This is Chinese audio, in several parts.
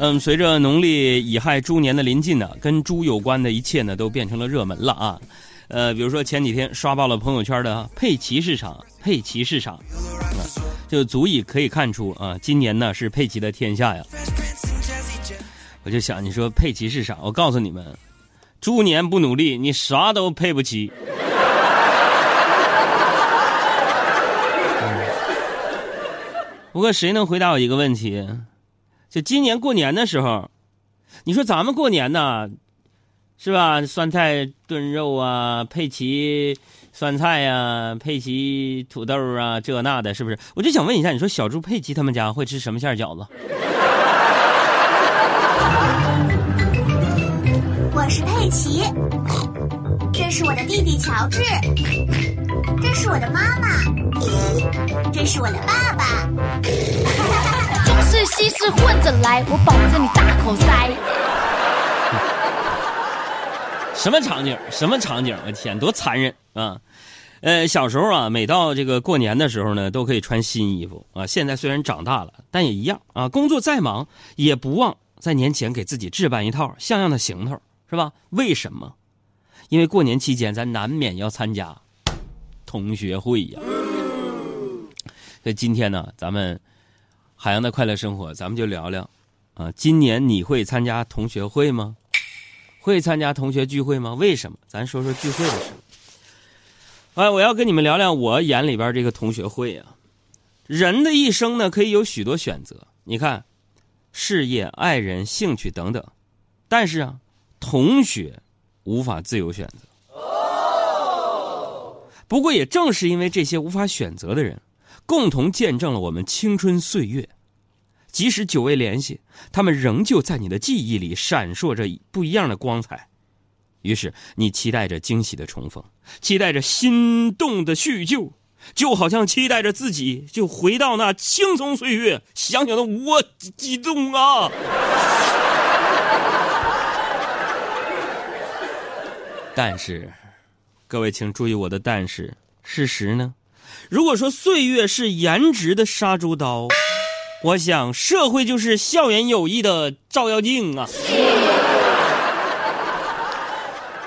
嗯，随着农历乙亥猪年的临近呢，跟猪有关的一切呢都变成了热门了啊。呃，比如说前几天刷爆了朋友圈的佩奇市场，佩奇市场，就足以可以看出啊，今年呢是佩奇的天下呀。我就想，你说佩奇市场，我告诉你们，猪年不努力，你啥都配不起。不过谁能回答我一个问题？就今年过年的时候，你说咱们过年呢，是吧？酸菜炖肉啊，佩奇酸菜呀，佩奇土豆啊，这那的，是不是？我就想问一下，你说小猪佩奇他们家会吃什么馅饺子？我是佩奇，这是我的弟弟乔治，这是我的妈妈，这是我的爸爸。中式西式混着来，我保证你大口塞。什么场景？什么场景？我天，多残忍啊！呃，小时候啊，每到这个过年的时候呢，都可以穿新衣服啊。现在虽然长大了，但也一样啊。工作再忙，也不忘在年前给自己置办一套像样的行头，是吧？为什么？因为过年期间咱难免要参加同学会呀。所以今天呢，咱们海洋的快乐生活，咱们就聊聊啊，今年你会参加同学会吗？会参加同学聚会吗？为什么？咱说说聚会的事。哎，我要跟你们聊聊我眼里边这个同学会啊。人的一生呢，可以有许多选择。你看，事业、爱人、兴趣等等，但是啊，同学无法自由选择。不过，也正是因为这些无法选择的人，共同见证了我们青春岁月。即使久未联系，他们仍旧在你的记忆里闪烁着不一样的光彩。于是，你期待着惊喜的重逢，期待着心动的叙旧，就好像期待着自己就回到那青葱岁月。想想的我激动啊！但是，各位请注意我的但是，事实呢？如果说岁月是颜值的杀猪刀。我想，社会就是校园友谊的照妖镜啊！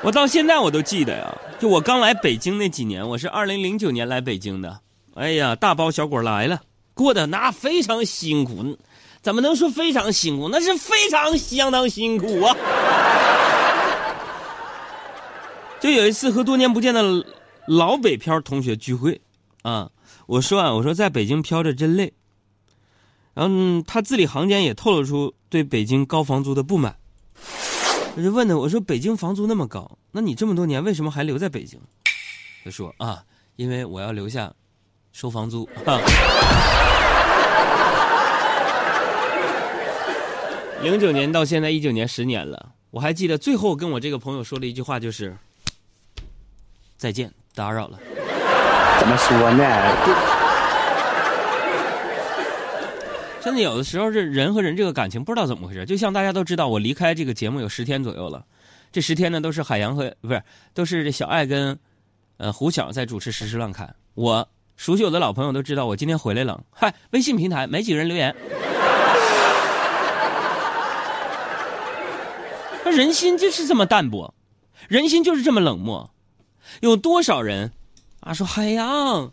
我到现在我都记得呀，就我刚来北京那几年，我是二零零九年来北京的。哎呀，大包小裹来了，过得那非常辛苦，怎么能说非常辛苦？那是非常相当辛苦啊！就有一次和多年不见的老北漂同学聚会，啊，我说啊，我说在北京飘着真累。然后他字里行间也透露出对北京高房租的不满。我就问他，我说北京房租那么高，那你这么多年为什么还留在北京？他说啊，因为我要留下收房租。零九年到现在一九年十年了，我还记得最后跟我这个朋友说的一句话就是再见，打扰了。怎么说呢？真的有的时候，这人和人这个感情不知道怎么回事。就像大家都知道，我离开这个节目有十天左右了，这十天呢都是海洋和不是都是这小爱跟，呃胡晓在主持《实时乱侃》。我熟悉我的老朋友都知道，我今天回来了。嗨，微信平台没几个人留言。人心就是这么淡薄，人心就是这么冷漠。有多少人啊说海洋，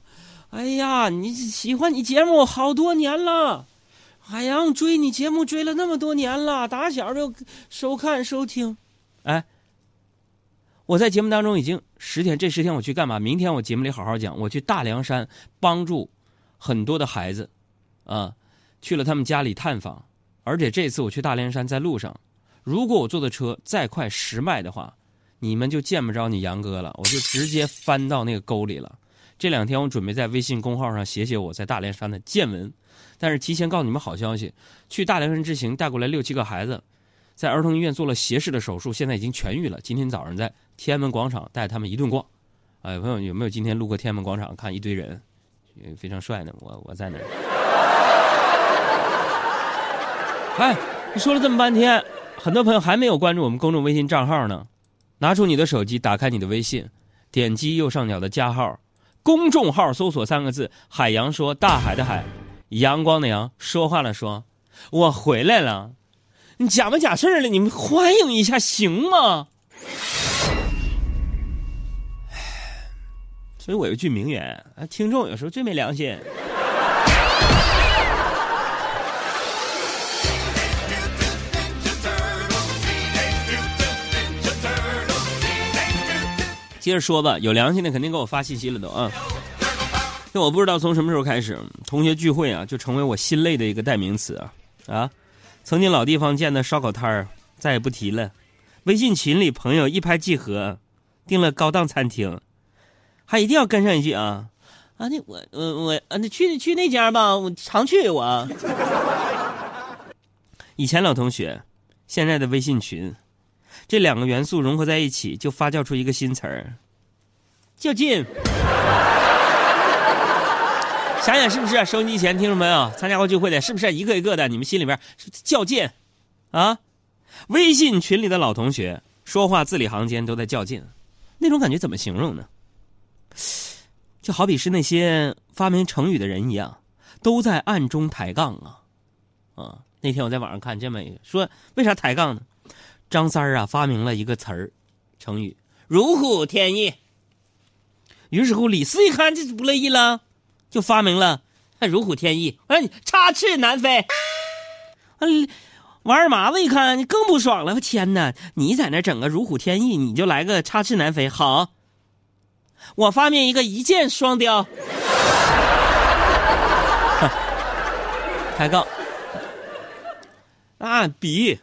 哎呀，你喜欢你节目好多年了。海洋追你节目追了那么多年了，打小就收看收听，哎，我在节目当中已经十天，这十天我去干嘛？明天我节目里好好讲，我去大凉山帮助很多的孩子，啊，去了他们家里探访，而且这次我去大凉山在路上，如果我坐的车再快十迈的话，你们就见不着你杨哥了，我就直接翻到那个沟里了。这两天我准备在微信公号上写写我在大连山的见闻。但是提前告诉你们好消息，去大连山之行带过来六七个孩子，在儿童医院做了斜视的手术，现在已经痊愈了。今天早上在天安门广场带他们一顿逛，哎，朋友有没有今天路过天安门广场看一堆人，非常帅呢？我我在那。哎，你说了这么半天，很多朋友还没有关注我们公众微信账号呢，拿出你的手机，打开你的微信，点击右上角的加号，公众号搜索三个字“海洋说大海的海”。阳光的阳说话了，说：“我回来了，你假模假式的，你们欢迎一下行吗？所以我有句名言啊，听众有时候最没良心。接着说吧，有良心的肯定给我发信息了都啊。那我不知道从什么时候开始，同学聚会啊就成为我心累的一个代名词啊啊！曾经老地方见的烧烤摊儿再也不提了，微信群里朋友一拍即合，订了高档餐厅，还一定要跟上一句啊啊！那我我我啊，那去去那家吧，我常去我。以前老同学，现在的微信群。这两个元素融合在一起，就发酵出一个新词儿——较劲。想想是不是？收音机前听众朋友，参加过聚会的，是不是一个一个的？你们心里边较劲啊？微信群里的老同学说话字里行间都在较劲，那种感觉怎么形容呢？就好比是那些发明成语的人一样，都在暗中抬杠啊！啊，那天我在网上看这么一个，说为啥抬杠呢？张三儿啊，发明了一个词儿，成语“如虎添翼”。于是乎，李四一看这不乐意了，就发明了“如虎添翼”。哎，插翅难飞。嗯，王二麻子一看更不爽了，我天哪！你在那整个“如虎添翼”，你就来个“插翅难飞”。好，我发明一个“一箭双雕”。抬杠啊，比。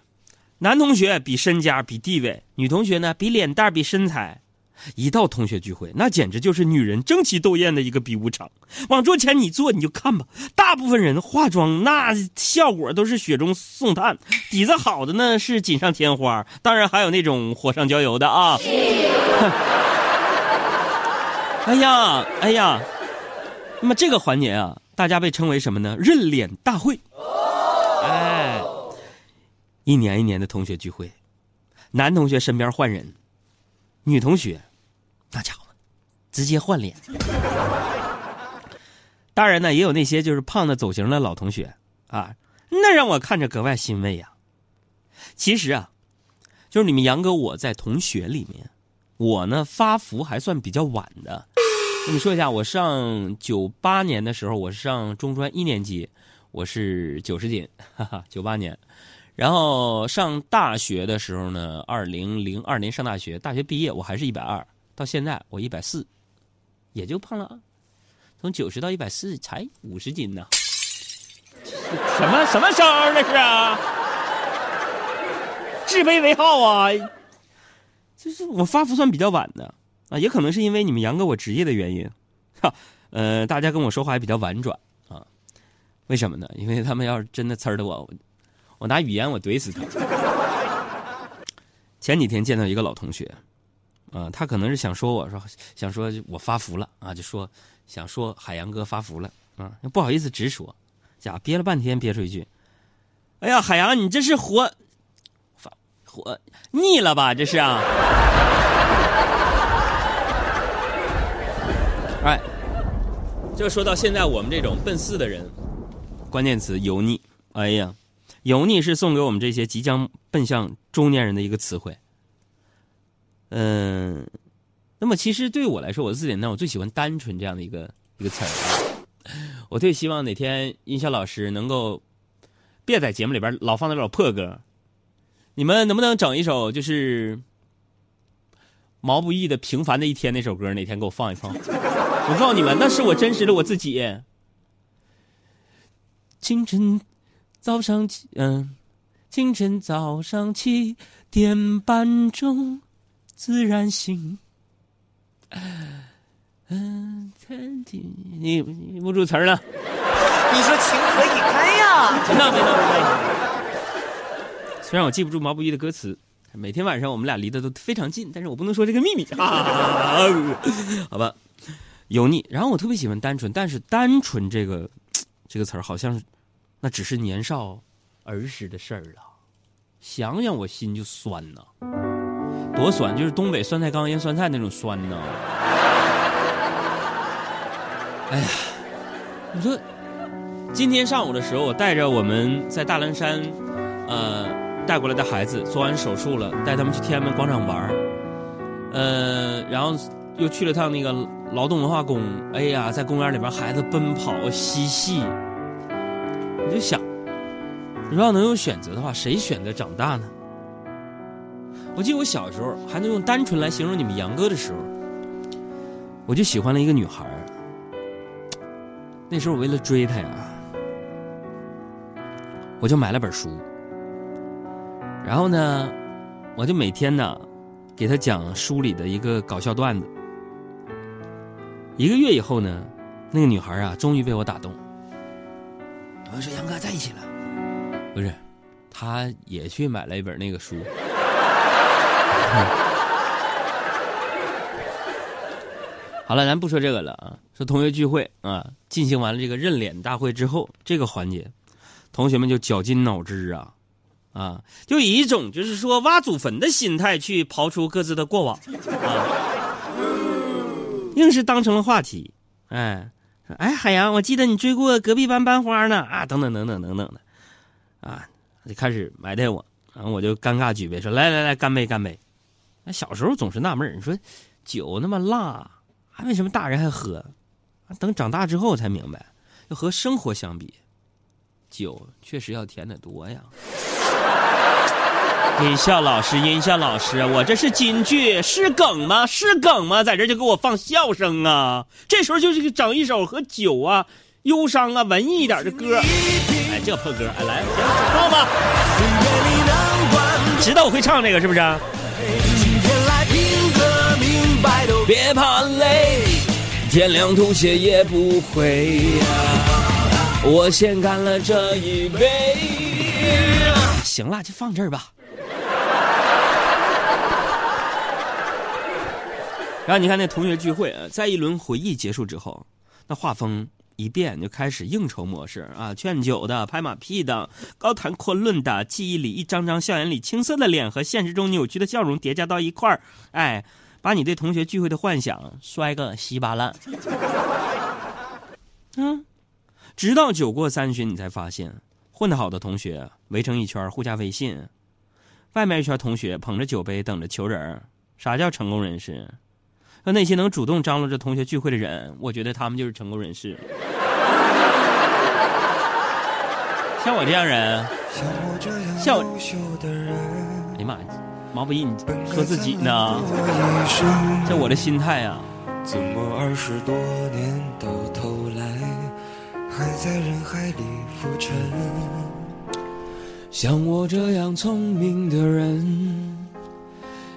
男同学比身家比地位，女同学呢比脸蛋比身材。一到同学聚会，那简直就是女人争奇斗艳的一个比武场。往桌前你坐，你就看吧。大部分人化妆那效果都是雪中送炭，底子好的呢是锦上添花，当然还有那种火上浇油的啊。哎呀哎呀，那么这个环节啊，大家被称为什么呢？认脸大会。哎。一年一年的同学聚会，男同学身边换人，女同学，那家伙，直接换脸。当然呢，也有那些就是胖的走形的老同学啊，那让我看着格外欣慰呀。其实啊，就是你们杨哥我在同学里面，我呢发福还算比较晚的。跟你说一下，我上九八年的时候，我上中专一年级，我是九十斤，哈哈，九八年。然后上大学的时候呢，二零零二年上大学，大学毕业我还是一百二，到现在我一百四，也就胖了，从九十到一百四才五十斤呢。什么什么声儿那是啊？自卑为号啊？就是我发福算比较晚的啊，也可能是因为你们杨哥我职业的原因，哈，呃，大家跟我说话也比较婉转啊。为什么呢？因为他们要是真的呲儿的我。我拿语言我怼死他。前几天见到一个老同学，啊，他可能是想说我说想说我发福了啊，就说想说海洋哥发福了啊，不好意思直说，家憋了半天憋出一句：“哎呀，海洋，你这是活发活腻了吧？这是啊。”哎，就说到现在我们这种奔四的人，关键词油腻。哎呀。油腻是送给我们这些即将奔向中年人的一个词汇。嗯，那么其实对我来说，我的字典呢，我最喜欢“单纯”这样的一个一个词儿。我最希望哪天音效老师能够别在节目里边老放那种破歌。你们能不能整一首就是毛不易的《平凡的一天》那首歌？哪天给我放一放？我告诉你们，那是我真实的我自己。清晨。早上起，嗯，清晨早上七点半钟，自然醒。嗯，你你不住词儿了。你说情何以堪呀？别闹别闹别闹。虽然我记不住毛不易的歌词，每天晚上我们俩离得都非常近，但是我不能说这个秘密。好吧，油腻。然后我特别喜欢单纯，但是单纯这个这个词儿好像是。那只是年少儿时的事儿了，想想我心就酸呐，多酸，就是东北酸菜缸腌酸菜那种酸呐。哎呀，你说今天上午的时候，我带着我们在大凉山，呃，带过来的孩子做完手术了，带他们去天安门广场玩儿，呃，然后又去了趟那个劳动文化宫。哎呀，在公园里边，孩子奔跑嬉戏。我就想，如果能有选择的话，谁选择长大呢？我记得我小时候还能用单纯来形容你们杨哥的时候，我就喜欢了一个女孩。那时候我为了追她呀，我就买了本书，然后呢，我就每天呢给她讲书里的一个搞笑段子。一个月以后呢，那个女孩啊，终于被我打动。我说：“杨哥在一起了。”不是，他也去买了一本那个书。好了，咱不说这个了啊，说同学聚会啊，进行完了这个认脸大会之后，这个环节，同学们就绞尽脑汁啊，啊，就以一种就是说挖祖坟的心态去刨出各自的过往啊，硬是当成了话题，哎，哎，海洋，我记得你追过隔壁班班花呢啊，等等等等等等的，啊，就开始埋汰我，然后我就尴尬举杯说，来来来，干杯干杯。那小时候总是纳闷你说酒那么辣。还为什么大人还喝？等长大之后才明白，要和生活相比，酒确实要甜得多呀。音效老师，音效老师，我这是京剧，是梗吗？是梗吗？在这就给我放笑声啊！这时候就是整一首和酒啊、忧伤啊、文艺一点的歌。哎，这破歌，哎，来，唱吧。知道我会唱这个是不是？今天来拼个明白都别怕累，天亮吐血也不会呀。我先干了这一杯。行了，就放这儿吧。然后你看那同学聚会，在一轮回忆结束之后，那画风一变，就开始应酬模式啊，劝酒的、拍马屁的、高谈阔论的，记忆里一张张校园里青涩的脸和现实中扭曲的笑容叠加到一块儿，哎。把你对同学聚会的幻想摔个稀巴烂。嗯，直到酒过三巡，你才发现，混得好的同学围成一圈互加微信，外面一圈同学捧着酒杯等着求人。啥叫成功人士？那那些能主动张罗着同学聚会的人，我觉得他们就是成功人士。像我这样人，像我，哎呀妈呀！毛不易，你说自己呢？这我的心态呀。怎么二十多年到头来，还在人海里浮沉？像我这样聪明的人，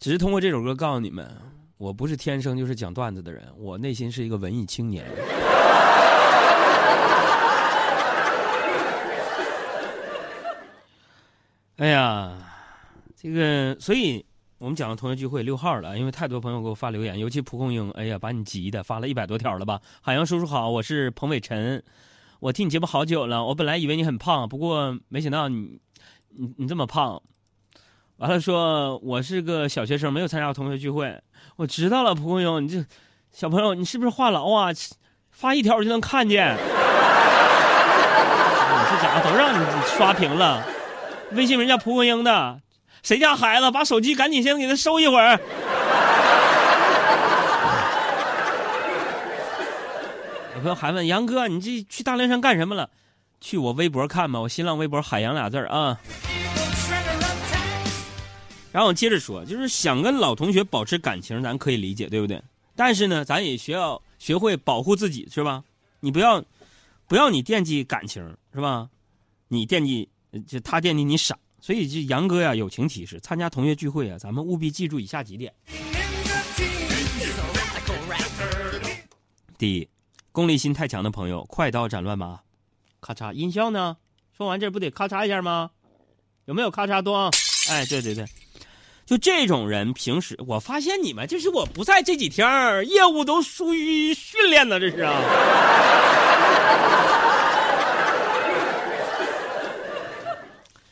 只是通过这首歌告诉你们，我不是天生就是讲段子的人，我内心是一个文艺青年。哎呀，这个，所以我们讲了同学聚会六号了，因为太多朋友给我发留言，尤其蒲公英，哎呀，把你急的，发了一百多条了吧？海洋叔叔好，我是彭伟晨，我听你节目好久了，我本来以为你很胖，不过没想到你，你你这么胖。完了说，我是个小学生，没有参加过同学聚会。我知道了，蒲公英，你这小朋友，你是不是话痨啊？发一条我就能看见，这家伙都让你刷屏了。微信名叫蒲公英的，谁家孩子把手机赶紧先给他收一会儿。有朋友还问杨哥，你这去大凉山干什么了？去我微博看吧，我新浪微博海洋俩字啊。然后接着说，就是想跟老同学保持感情，咱可以理解，对不对？但是呢，咱也需要学会保护自己，是吧？你不要，不要你惦记感情，是吧？你惦记。就他惦记你傻，所以就杨哥呀，友情提示：参加同学聚会啊，咱们务必记住以下几点。第一，功利心太强的朋友，快刀斩乱麻。咔嚓，音效呢？说完这不得咔嚓一下吗？有没有咔嚓多？哎，对对对，就这种人，平时我发现你们就是我不在这几天，业务都疏于训练呢，这是啊。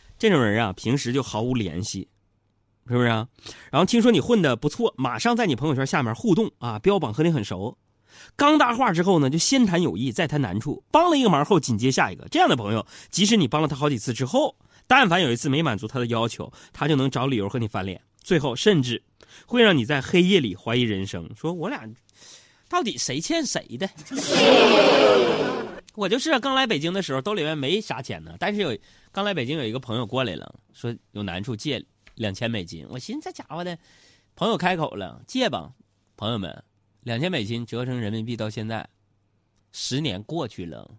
这种人啊，平时就毫无联系，是不是啊？然后听说你混的不错，马上在你朋友圈下面互动啊，标榜和你很熟。刚搭话之后呢，就先谈友谊，再谈难处。帮了一个忙后，紧接下一个。这样的朋友，即使你帮了他好几次之后，但凡有一次没满足他的要求，他就能找理由和你翻脸，最后甚至会让你在黑夜里怀疑人生，说我俩到底谁欠谁的？我就是啊刚来北京的时候，兜里面没啥钱呢，但是有刚来北京有一个朋友过来了，说有难处借两千美金。我寻思这家伙的，朋友开口了，借吧。朋友们，两千美金折成人民币到现在，十年过去了。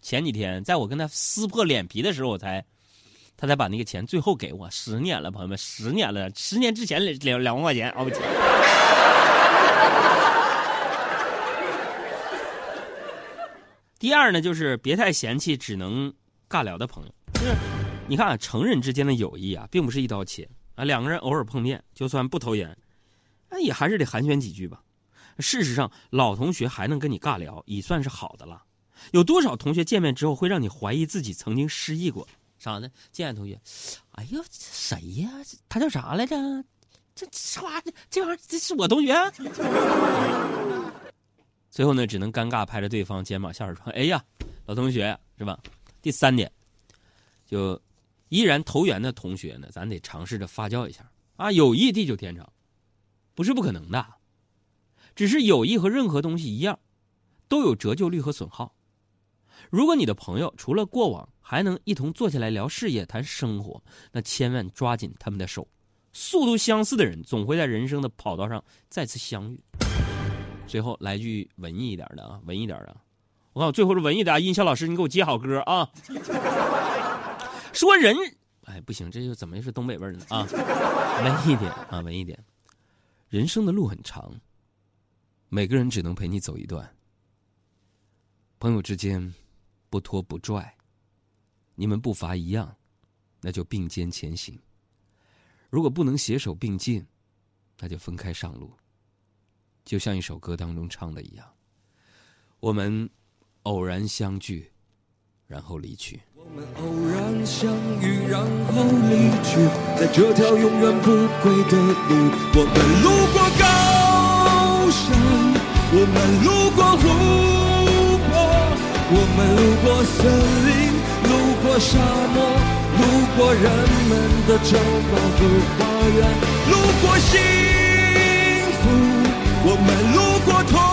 前几天在我跟他撕破脸皮的时候，我才他才把那个钱最后给我。十年了，朋友们，十年了，十年之前两两两万块钱，熬不起。第二呢，就是别太嫌弃只能尬聊的朋友。就是你看啊，成人之间的友谊啊，并不是一刀切啊，两个人偶尔碰面，就算不投缘，那也还是得寒暄几句吧。事实上，老同学还能跟你尬聊，已算是好的了。有多少同学见面之后会让你怀疑自己曾经失忆过？啥呢？见同学，哎呦，谁呀？他叫啥来着？这这，这玩意儿，这是我同学。最后呢，只能尴尬拍着对方肩膀，笑着说：“哎呀，老同学是吧？”第三点，就依然投缘的同学呢，咱得尝试着发酵一下啊。友谊地久天长，不是不可能的，只是友谊和任何东西一样，都有折旧率和损耗。如果你的朋友除了过往还能一同坐下来聊事业、谈生活，那千万抓紧他们的手。速度相似的人，总会在人生的跑道上再次相遇。最后来句文艺一点的啊，文艺点的。我看我最后是文艺的啊，音效老师，你给我接好歌啊。说人，哎，不行，这又怎么又是东北味儿呢啊？文艺点啊，文艺点。人生的路很长，每个人只能陪你走一段。朋友之间，不拖不拽，你们步伐一样，那就并肩前行。如果不能携手并进，那就分开上路。就像一首歌当中唱的一样，我们偶然相聚，然后离去。我们偶然相遇，然后离去，在这条永远不归的路。我们路过高山，我们路过湖泊，我们路过森林，沙漠，路过人们的城堡和花园，路过幸福。我们路过。